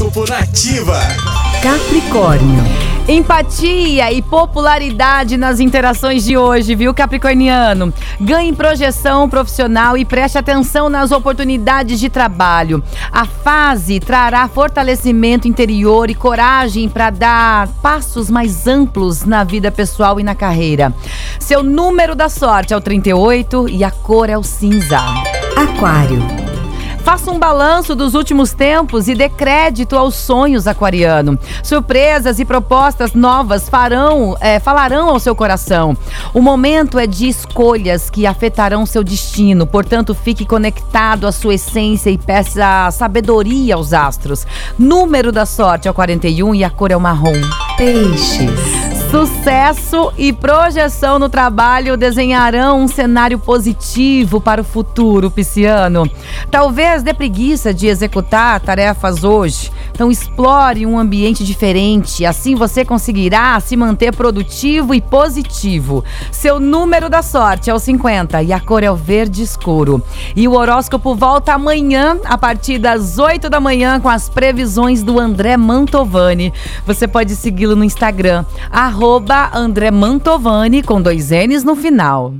Horóscopo Nativa. Capricórnio. Empatia e popularidade nas interações de hoje, viu, Capricorniano? Ganhe projeção profissional e preste atenção nas oportunidades de trabalho. A fase trará fortalecimento interior e coragem para dar passos mais amplos na vida pessoal e na carreira. Seu número da sorte é o 38 e a cor é o cinza. Aquário. Faça um balanço dos últimos tempos e dê crédito aos sonhos aquariano. Surpresas e propostas novas farão, é, falarão ao seu coração. O momento é de escolhas que afetarão seu destino. Portanto, fique conectado à sua essência e peça sabedoria aos astros. Número da sorte é o 41 e a cor é o marrom. Peixes. Sucesso e projeção no trabalho desenharão um cenário positivo para o futuro, pisciano. Talvez dê preguiça de executar tarefas hoje, então explore um ambiente diferente, assim você conseguirá se manter produtivo e positivo. Seu número da sorte é o 50 e a cor é o verde escuro. E o horóscopo volta amanhã, a partir das 8 da manhã, com as previsões do André Mantovani. Você pode segui-lo no Instagram, arroba André Mantovani, com dois N's no final.